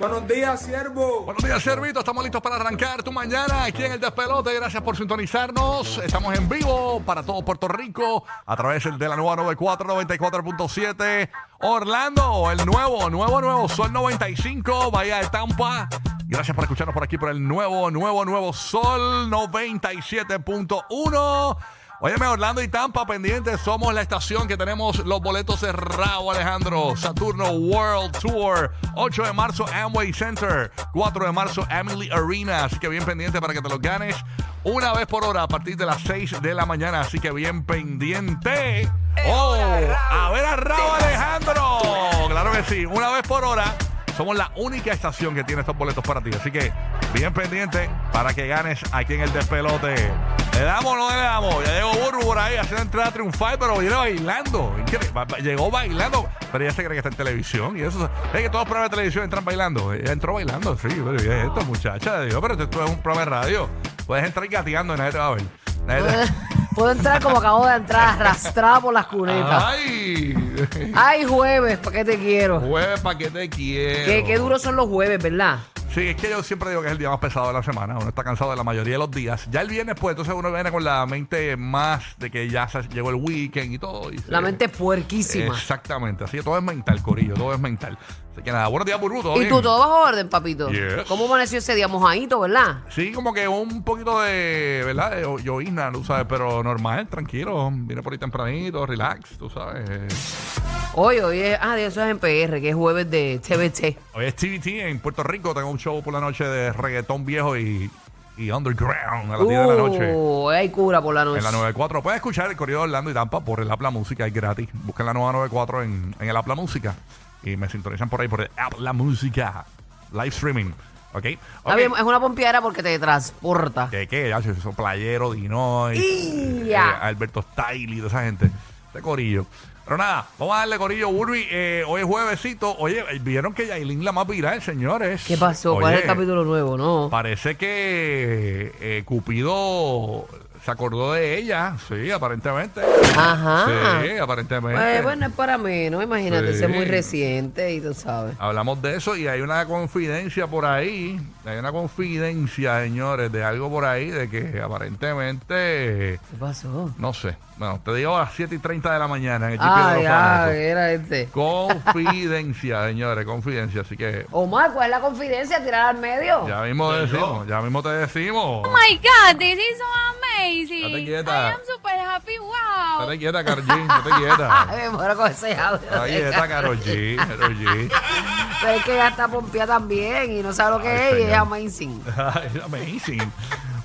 Buenos días, siervo. Buenos días, Servito. Estamos listos para arrancar tu mañana aquí en el Despelote. Gracias por sintonizarnos. Estamos en vivo para todo Puerto Rico a través de la nueva 94, 94.7. Orlando, el nuevo, nuevo, nuevo Sol 95, Bahía de Tampa. Gracias por escucharnos por aquí por el nuevo, nuevo, nuevo Sol 97.1. Óyeme, Orlando y Tampa pendientes, somos la estación que tenemos los boletos cerrados, Alejandro. Saturno World Tour, 8 de marzo Amway Center, 4 de marzo Emily Arena, así que bien pendiente para que te los ganes una vez por hora a partir de las 6 de la mañana, así que bien pendiente. Oh, a ver a Raúl Alejandro. Claro que sí, una vez por hora. Somos la única estación que tiene estos boletos para ti. Así que bien pendiente para que ganes aquí en el despelote. ¿Le damos o no le damos? Ya llegó Burbu por ahí haciendo entrada triunfal, pero viene bailando. Llegó bailando, pero ella se cree que está en televisión. Y eso es que todos los programas de televisión entran bailando. Ella entró bailando, sí. Pero ¿y es esto, muchacha Dios, pero esto es un programa de radio. Puedes entrar gateando y nadie te va a ver. Puedo entrar como acabo de entrar, arrastrada por las cunetas. ¡Ay! Ay, jueves, ¿para qué te quiero? Jueves, ¿para qué te quiero? Qué, qué duros son los jueves, ¿verdad? Sí, es que yo siempre digo que es el día más pesado de la semana. Uno está cansado de la mayoría de los días. Ya el viernes, pues, entonces uno viene con la mente más de que ya se- llegó el weekend y todo. y se- La mente puerquísima. Exactamente. Así que todo es mental, Corillo. Todo es mental. Así que nada, buenos días, Burbu. ¿todo ¿Y bien? tú todo bajo orden, papito? Yes. ¿Cómo amaneció ese día mojadito, verdad? Sí, como que un poquito de, ¿verdad? De llovizna, tú sabes, pero normal, tranquilo. Viene por ahí tempranito, relax, tú sabes. Hoy, hoy es, ah, de eso es en PR, que es jueves de TBT. Hoy es TVT en Puerto Rico. Tengo un show por la noche de reggaetón viejo y, y underground a las 10 de la noche. Uh, hay cura por la noche. En la 94. Puedes escuchar el corrido de Orlando y Tampa por el Apla Música, es gratis. Busquen la nueva 94 en, en el Apla Música. Y me sintonizan por ahí por el Apla Música. Live streaming. ¿Ok? Está Ok. bien, es una pompeadera porque te transporta. ¿Qué, qué? Eso, Playero, Dinoy, ¡Y! eh, Alberto Stiley, toda esa gente. Este corillo. Pero nada, vamos a darle corillo, Burby. Eh, hoy es juevesito. Oye, vieron que Yailin la más viral, señores. ¿Qué pasó? ¿Cuál es el capítulo nuevo? No. Parece que eh, Cupido se acordó de ella, sí, aparentemente. Ajá. Sí, aparentemente. Pues, bueno, es para menos, imagínate, Sí. es muy reciente y tú sabes. Hablamos de eso y hay una confidencia por ahí, hay una confidencia, señores, de algo por ahí, de que aparentemente, ¿Qué pasó? no sé, bueno, te digo a las 7 y 30 de la mañana en el de Ay, los ay, famosos. era este. Confidencia, señores, confidencia, así que Omar, ¿cuál es la confidencia? Tirar al medio. ya mismo decimos, ya mismo te decimos. Oh my god, this is so amazing. Estate quieta. I am super happy. Wow. Estate quieta, Karol G, estate quieta. Me muero con ese audio. Estate quieta, Karol G, Karol G. Pero es que ella está pompeada también y no sabe lo que Ay, es y es amazing. Ay, amazing.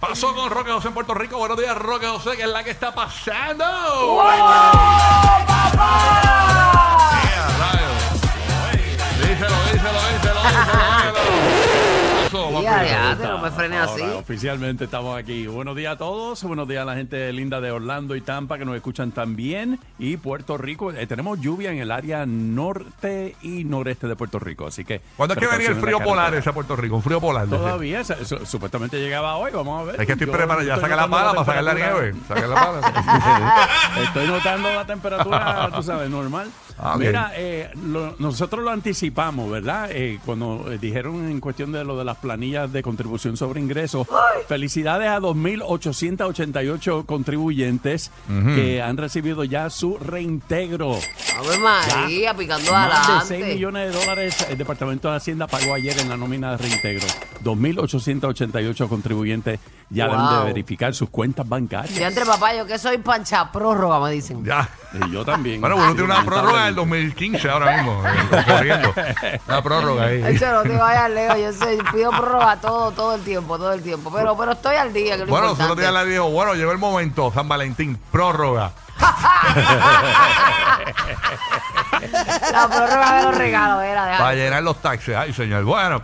Pasó con Roque José en Puerto Rico. Buenos días, Roque José, que es la que está pasando. ¡Ea, rayos! Díselo, díselo, díselo, díselo, díselo. Ya, ya, pero no me Ahora, así. oficialmente estamos aquí. Buenos días a todos. Buenos días a la gente linda de Orlando y Tampa que nos escuchan también. Y Puerto Rico. Eh, tenemos lluvia en el área norte y noreste de Puerto Rico. Así que. ¿Cuándo es que venía el frío la polar ese a Puerto Rico? Un frío polar. Todavía, su- su- supuestamente llegaba hoy. Vamos a ver. Es que estoy Yo preparado. Ya estoy saca la notando pala para sacar la temperatura. nieve. Saca la pala. Estoy notando la temperatura, tú sabes, normal. Ah. Mira, eh, lo- nosotros lo anticipamos, ¿verdad? Eh, cuando eh, dijeron en cuestión de lo de las planillas de contribución sobre ingresos, felicidades a 2.888 contribuyentes que han recibido ya su reintegro. Ave María, picando Más de 6 adelante. millones de dólares el Departamento de Hacienda pagó ayer en la nómina de reintegro. 2.888 contribuyentes ya deben Wow. de verificar sus cuentas bancarias. Ya entre papá, yo que soy pancha prórroga, me dicen. Ya. Y yo también. Bueno, uno tiene una prórroga del lamentablemente. 2015 ahora mismo. eh, Corriendo. Una prórroga ahí. Eso no te vayas lejos, yo sé, pido prórroga todo, todo el tiempo, todo el tiempo. Pero, pero estoy al día, que Bueno, nosotros días le dijo, bueno, llegó el momento, San Valentín, prórroga. La prórroga de los regalos era de Para llenar los taxes. Ay, señor. Bueno,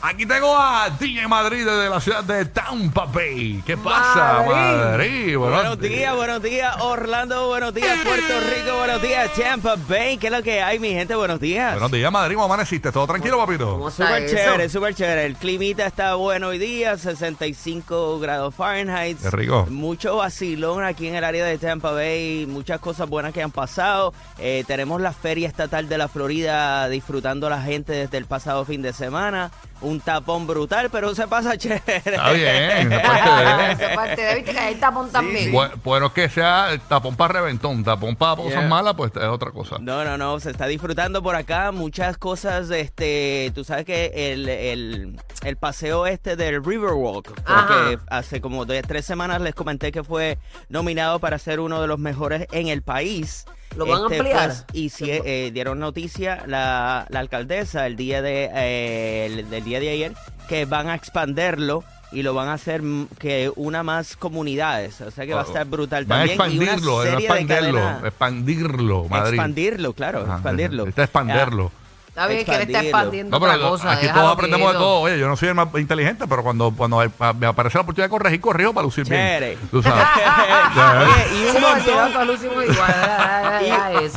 Aquí tengo a DJ Madrid desde la ciudad de Tampa Bay. ¿Qué pasa, Madrid. Madrid? Buenos días, buenos días Orlando, buenos días Puerto Rico, buenos días Tampa Bay, ¿qué es lo que hay mi gente? Buenos días. Buenos días, Madrid. ¿Cómo amaneciste? ¿Todo tranquilo, papito? ¿Cómo está Súper chévere, súper chévere. El climita está bueno hoy día, 65 grados Fahrenheit. Qué rico. Mucho vacilón aquí en el área de Tampa Bay, muchas cosas buenas que han pasado. Eh, tenemos la Feria Estatal de la Florida disfrutando la gente desde el pasado fin de semana. Un tapón brutal, pero se pasa chévere. Está bien. es parte de- Esa parte de- ¿Viste que hay tapón también? Bu- Bueno, que sea tapón para reventón, tapón para cosas Yeah. malas, pues es otra cosa. No, no, no, se está disfrutando por acá muchas cosas, este, tú sabes que el, el, el paseo este del Riverwalk, Ajá. que hace como dos, tres semanas les comenté que fue nominado para ser uno de los mejores en el país. ¿Lo van a ampliar? pues, y si, eh, dieron noticia la, la alcaldesa el día de eh, el, del día de ayer que van a expanderlo y lo van a hacer que una más comunidades, o sea que va a estar brutal Van a también y una expandirlo, van a serie de expandirlo, cadenas- expandirlo, Madrid. Expandirlo, claro, Ajá, expandirlo. Está expanderlo. Está bien que él está expandiendo No, pero otra cosa. aquí todos aprendemos de todo. Oye, yo no soy el más inteligente, pero cuando, cuando me aparece la oportunidad de corregir, corrijo para lucir bien. Tú sabes. Oye, y un montón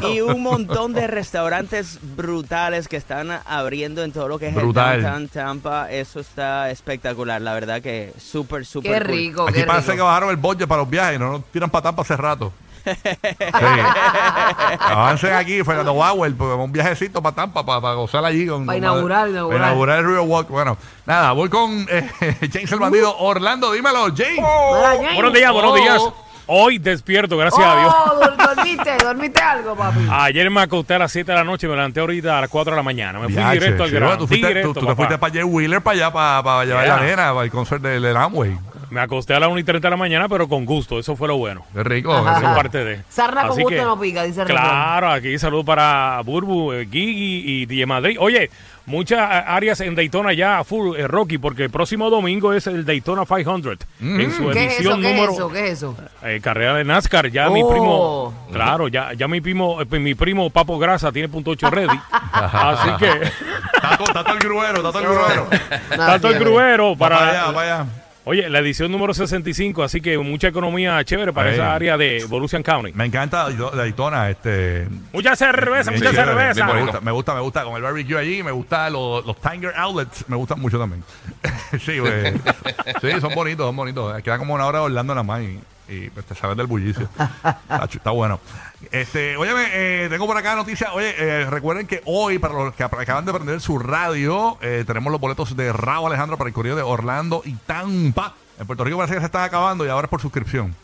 y, y un de restaurantes brutales que están abriendo en todo lo que es Brutal. el downtown Tampa. Eso está espectacular, la verdad que súper, súper Qué cool. rico, Aquí qué parece rico. que bajaron el budget para los viajes, no nos tiran para Tampa hace rato. Sí. Avancen aquí, Fernando Bauer, porque un viajecito para Tampa, para, para gozar allí. Con, Para inaugurar, inaugurar. Para inaugurar el Riverwalk. Bueno, nada, voy con eh, James el Bandido. Orlando, dímelo, James. Mira, James. Buenos días, buenos Oh. días. Hoy despierto, gracias a Dios. Oh, dormiste, dormiste algo, papi. Ayer me acosté a las 7 de la noche, me levanté ahorita a las 4 de la mañana. Me fui Viaje, directo al sí, grano. tú fuiste, directo, tú- tú te fuiste para Jay Wheeler para allá, para, para llevar Yeah. la nena, para el concert del, del Amway. Me acosté a las 1 y 30 de la mañana, pero con gusto. Eso fue lo bueno. Qué rico. Ajá. Eso es parte de. Sarna con gusto que, no pica, dice. Claro, aquí saludo para Burbu, eh, Gigi y DJ Madrid. Oye, muchas eh, áreas en Daytona ya a full, eh, Rocky, porque el próximo domingo es el Daytona 500. En su ¿Qué es eso? edición ¿Qué es número. eso? ¿Qué es eso? Eh, carrera de NASCAR, ya mi Oh. primo, claro, ya, ya mi primo, eh, mi primo Papo Grasa tiene punto ocho ready. Así que Está todo, está todo el gruero, está todo el gruero. tanto el gruero Va para para, allá, para allá. Oye, la edición número 65, así que mucha economía chévere para Ahí. esa área de Volusian County. Me encanta Daytona, este. Mucha cerveza, mucha chévere, cerveza. Me gusta, me gusta, me gusta con el barbecue allí, me gusta los, los Tiger Outlets, me gustan mucho también. sí, güey. sí, son bonitos, son bonitos. Queda como una hora Orlando nada más y, y pues, te sabes del bullicio. Tacho, Está bueno. Este, óyeme, eh, tengo por acá noticias. Oye, eh, recuerden que hoy, para los que acaban de prender su radio, eh, tenemos los boletos de Raúl Alejandro para el corrido de Orlando y Tampa. En Puerto Rico parece que se están acabando y ahora es por suscripción.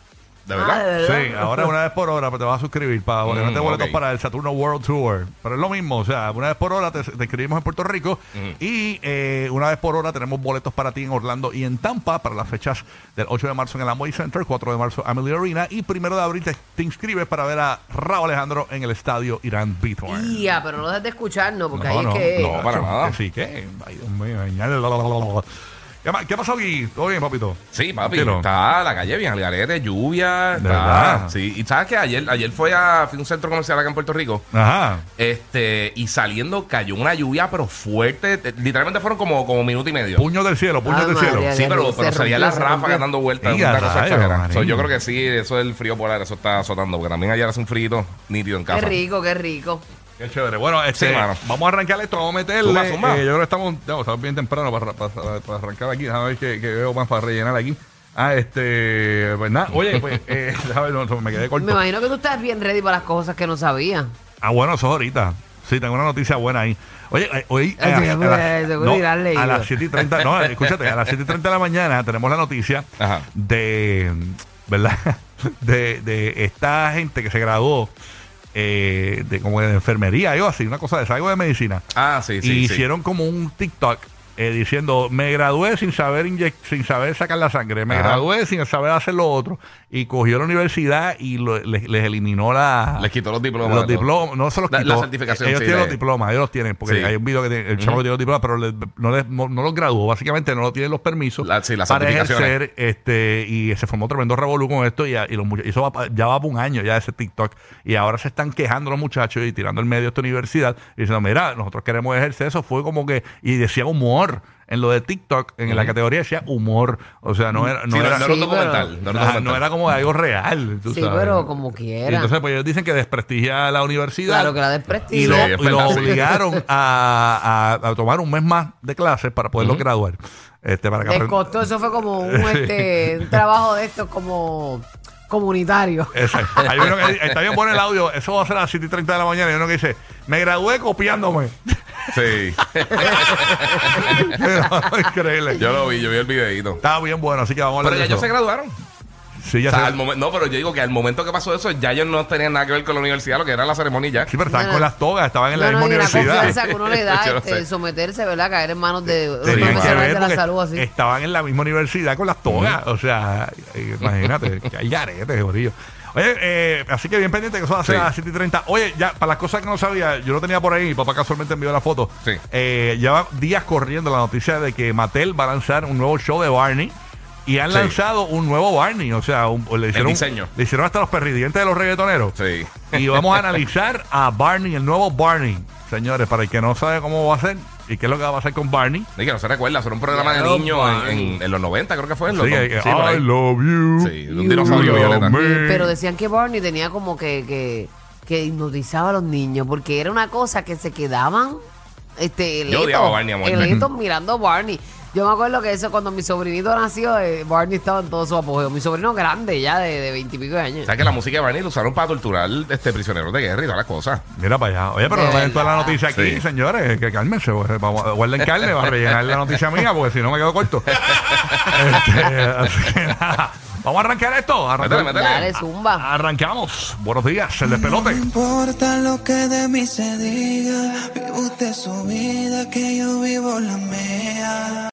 ¿De Ah, verdad? ¿de verdad? Sí, ahora una vez por hora pues, te vas a suscribir para ganarte Mm, boletos para el Saturno World Tour. Pero es lo mismo, o sea, una vez por hora te, te inscribimos en Puerto Rico y eh, una vez por hora tenemos boletos para ti en Orlando y en Tampa para las fechas del 8 de marzo en el Amway Center, 4 de marzo Amelie Arena y 1 de abril te, te inscribes para ver a Raúl Alejandro en el estadio Irán Bithorn. Ya, pero no dejes de escucharnos, porque No, ahí no, es que... no, para nada. sí, que. Ay, Dios mío, la, la, la, la, la. ¿Qué, ¿Qué pasó aquí? ¿Todo bien, papito? Sí, papi, Tranquilo. está la calle bien al garete, lluvia, verdad? sí, y sabes que ayer, ayer fue a fui a un centro comercial acá en Puerto Rico, Ajá. este, y saliendo cayó una lluvia pero fuerte, eh, literalmente fueron como, como minuto y medio. Puños del cielo, puños Ah, del cielo. María. Sí, pero, Se pero rompió, salían las se ráfagas rompió. dando vueltas. Y a una cosa rayos, exagerada. manín. So, yo creo que sí, eso del frío polar, eso está azotando, porque también ayer hace un frío nítido en Qué casa. rico, qué rico. Qué chévere. Bueno, este, Sí, mano. vamos a arrancar esto, vamos a meterle. Zumba, zumba. eh, yo creo que estamos, no, estamos bien temprano para, para- para arrancar aquí. Déjame ver qué, qué veo más para rellenar aquí. Ah, este, pues nada, oye, pues, eh, déjame ver, no, me quedé corto. Me imagino que tú estás bien ready para las cosas que no sabía. Ah, bueno, eso es ahorita. Sí, tengo una noticia buena ahí. Oye, eh, hoy Ay, a, sí, pues, las- seguro no, irás leído. a las 7 y 30, no, escúchate, a las 7 y 30 de la mañana tenemos la noticia Ajá. de, ¿verdad? De, de esta gente que se graduó eh, de como de enfermería, algo así, una cosa de esa, algo de medicina. Ah, sí, sí, y sí. hicieron como un TikTok eh, diciendo, me gradué sin saber sin saber sacar la sangre, me Ajá. gradué sin saber hacer lo otro. Y cogió la universidad y lo- les, les eliminó la... Les quitó los diplomas. Los diplomas, no se los quitó. la certificación, Ellos sí, tienen los diplomas, ellos los tienen, porque Sí. hay un video que tiene- el chavo tiene los diplomas, pero les- no, les- no- no los graduó, básicamente no tienen los permisos La- sí, las para ejercer, este, y se formó tremendo revolú con esto, y, y los mucha- eso va ya va por un año ya ese TikTok, y ahora se están quejando los muchachos y tirando el medio a esta universidad, y diciendo, mira, nosotros queremos ejercer eso, fue como que, y decía humor, en lo de TikTok, en la categoría decía humor. O sea, no era, no Sí, no, era, no era un Sí, documental. No era un Ajá, documental. no era como algo real. tú Sí, sabes. pero como Y quiera. entonces, pues ellos dicen que desprestigia a la universidad. Claro que la Y desprestigio. lo, Sí, es y lo verdad, sí. obligaron a, a- a tomar un mes más de clases para poderlo graduar. Este, para que Les costó, eso fue como un, este, un trabajo de estos como comunitario. Exacto. Hay uno que está bien bueno el audio. Eso va a ser a las 7 y 30 de la mañana. Y uno que dice: Me gradué copiándome. Sí. Increíble. yo lo vi, yo vi el videito. Está bien bueno, así que vamos a hablar Pero ya de ellos eso. se graduaron. Sí, ya O sea, se- al momen- no, pero yo digo que al momento que pasó eso, ya ellos no tenían nada que ver con la universidad, lo que era la ceremonia y ya. Sí, pero estaban No, con las togas, estaban en la No, misma la universidad. confianza que uno le da Yo no este, sé. someterse, ¿verdad? Caer en manos de un Tenían que profesional ver de la porque salud así. estaban en la misma universidad con las togas. O sea, eh, imagínate, que hay garetes, gorillo. Oye, eh, así que bien pendiente que eso va a ser Sí. a las 7 y 30. Oye, ya, para las cosas que no sabía, yo lo tenía por ahí, mi papá casualmente envió la foto. Sí. Eh, lleva días corriendo la noticia de que Mattel va a lanzar un nuevo show de Barney. Y han Sí. lanzado un nuevo Barney, o sea, un- le, hicieron, diseño. le hicieron hasta los perridientes de los reggaetoneros. Sí. Y vamos a analizar a Barney, el nuevo Barney. Señores, para el que no sabe cómo va a ser y qué es lo que va a pasar con Barney. Y que no se recuerda, era un programa de niños en, en- en los 90, creo que fue. En los Sí, no- eh, sí. I love you. Sí, un dinosaurio violeta. Pero decían que Barney tenía como que, que, que hipnotizaba a los niños, porque era una cosa que se quedaban este, Yo odiaba a Barney a muerte. electos mirando a Barney. Yo me acuerdo que eso cuando mi sobrinito nació, eh, Barney estaba en todo su apogeo. Mi sobrino grande ya de, de 20 y pico de años. O sea que la música de Barney lo usaron para torturar este prisioneros de guerra y todas las cosas. Mira para allá. Oye, pero no den toda la noticia aquí, Sí. señores. Que cálmense. pues, Vamos, guarden carne para rellenar la noticia mía, porque si no me quedo corto. Este, así que nada. Vamos a arrancar esto. Arrancar- Métele, métele. Dale, zumba. Arrancamos. Buenos días, el despelote. No importa lo que de mí se diga, vive usted su vida, que yo vivo la mía.